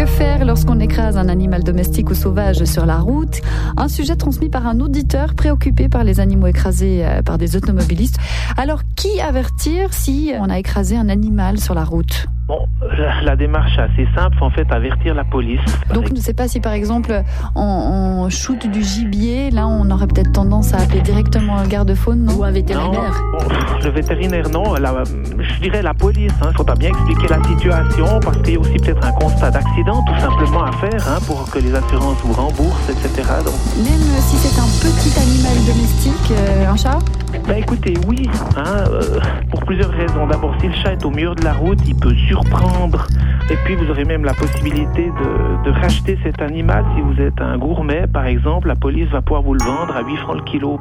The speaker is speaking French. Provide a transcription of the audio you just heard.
Que faire lorsqu'on écrase un animal domestique ou sauvage sur la route? Un sujet transmis par un auditeur préoccupé par les animaux écrasés euh, par des automobilistes. Alors, qui avertir si on a écrasé un animal sur la route? Bon, la, démarche est assez simple, en fait, avertir la police. Donc, je ne sais pas si, par exemple, on, shoot du gibier, là, on aurait peut-être tendance à appeler directement un garde-faune, Ou un vétérinaire Le vétérinaire, non. je dirais la police. Il hein. faudra bien expliquer la situation, parce qu'il y a aussi peut-être un constat d'accident, tout simplement, à faire, hein, pour que les assurances vous remboursent, etc. Donc... Même si c'est un petit animal domestique, euh, un chat? Ben écoutez, oui, hein, euh, plusieurs raisons. D'abord, si le chat est au mur de la route, il peut sur prendre. Et puis vous aurez même la possibilité de, de, racheter cet animal si vous êtes un gourmet, par exemple. La police va pouvoir vous le vendre à 8 francs le kilo